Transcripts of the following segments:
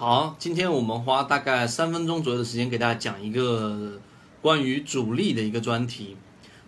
好，今天我们花大概三分钟左右的时间给大家讲一个关于主力的一个专题。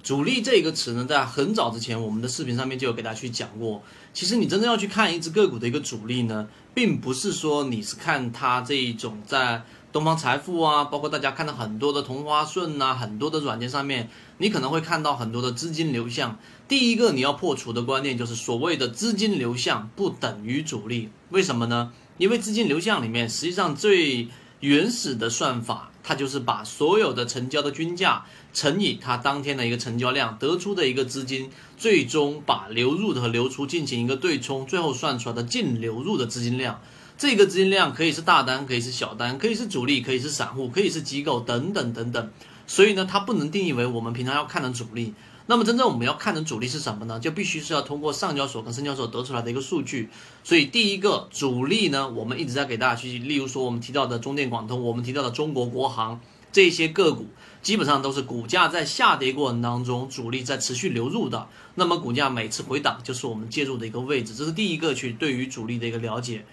主力这个词呢，在很早之前我们的视频上面就有给大家去讲过。其实你真正要去看一只个股的一个主力呢，并不是说你是看它这一种在东方财富啊，包括大家看到很多的同花顺呐，很多的软件上面，你可能会看到很多的资金流向。第一个你要破除的观念就是所谓的资金流向不等于主力，为什么呢？因为资金流向里面，实际上最原始的算法，它就是把所有的成交的均价乘以它当天的一个成交量，得出的一个资金，最终把流入的和流出进行一个对冲，最后算出来的净流入的资金量。这个资金量可以是大单，可以是小单，可以是主力，可以是散户，可以是机构等等等等。所以呢，它不能定义为我们平常要看的主力。那么真正我们要看的主力是什么呢？就必须是要通过上交所跟深交所得出来的一个数据。所以第一个主力呢，我们一直在给大家去，例如说我们提到的中电广通，我们提到的中国国航这些个股，基本上都是股价在下跌过程当中，主力在持续流入的。那么股价每次回档就是我们介入的一个位置，这是第一个去对于主力的一个了解。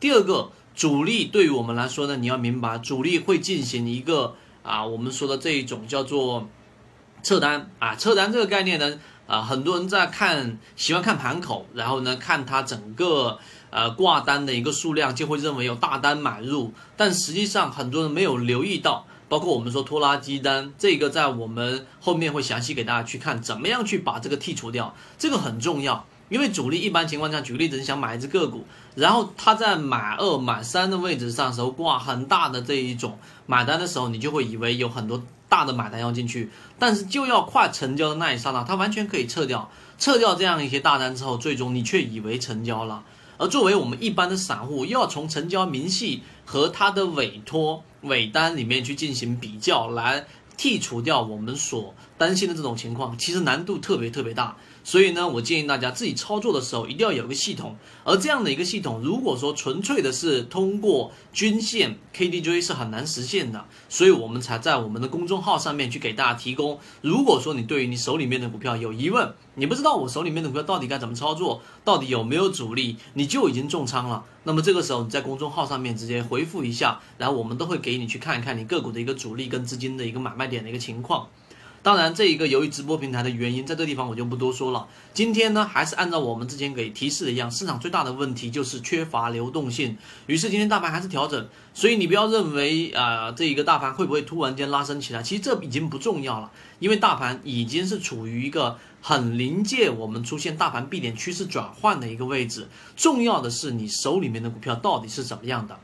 第二个，主力对于我们来说呢，你要明白，主力会进行一个啊，我们说的这一种叫做。撤单啊，撤单这个概念呢，啊，很多人在看，喜欢看盘口，然后呢，看它整个呃挂单的一个数量，就会认为有大单买入，但实际上很多人没有留意到，包括我们说拖拉机单，这个在我们后面会详细给大家去看，怎么样去把这个剔除掉，这个很重要。因为主力一般情况下，举个例子，你想买一只个股，然后他在买二、买三的位置上时候挂很大的这一种买单的时候，你就会以为有很多大的买单要进去，但是就要快成交的那一刹那，它完全可以撤掉，撤掉这样一些大单之后，最终你却以为成交了。而作为我们一般的散户，又要从成交明细和它的委托尾单里面去进行比较，来剔除掉我们所担心的这种情况，其实难度特别特别大。所以呢，我建议大家自己操作的时候一定要有一个系统，而这样的一个系统，如果说纯粹的是通过均线 KDJ 是很难实现的，所以我们才在我们的公众号上面去给大家提供。如果说你对于你手里面的股票有疑问，你不知道我手里面的股票到底该怎么操作，到底有没有主力，你就已经重仓了，那么这个时候你在公众号上面直接回复一下，然后我们都会给你去看一看你个股的一个主力跟资金的一个买卖点的一个情况。当然，这一个由于直播平台的原因，在这地方我就不多说了。今天呢，还是按照我们之前给提示的一样，市场最大的问题就是缺乏流动性。于是今天大盘还是调整，所以你不要认为啊，这一个大盘会不会突然间拉升起来？其实这已经不重要了，因为大盘已经是处于一个很临界我们出现大盘 B 点趋势转换的一个位置。重要的是你手里面的股票到底是怎么样的。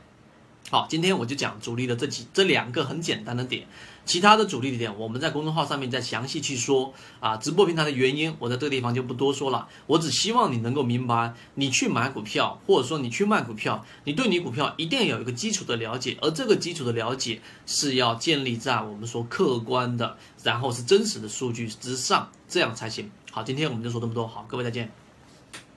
好，今天我就讲主力的这几这两个很简单的点，其他的主力的点我们在公众号上面再详细去说啊。直播平台的原因，我在这个地方就不多说了。我只希望你能够明白，你去买股票或者说你去卖股票，你对你股票一定要有一个基础的了解，而这个基础的了解是要建立在我们说客观的，然后是真实的数据之上，这样才行。好，今天我们就说这么多，好，各位再见。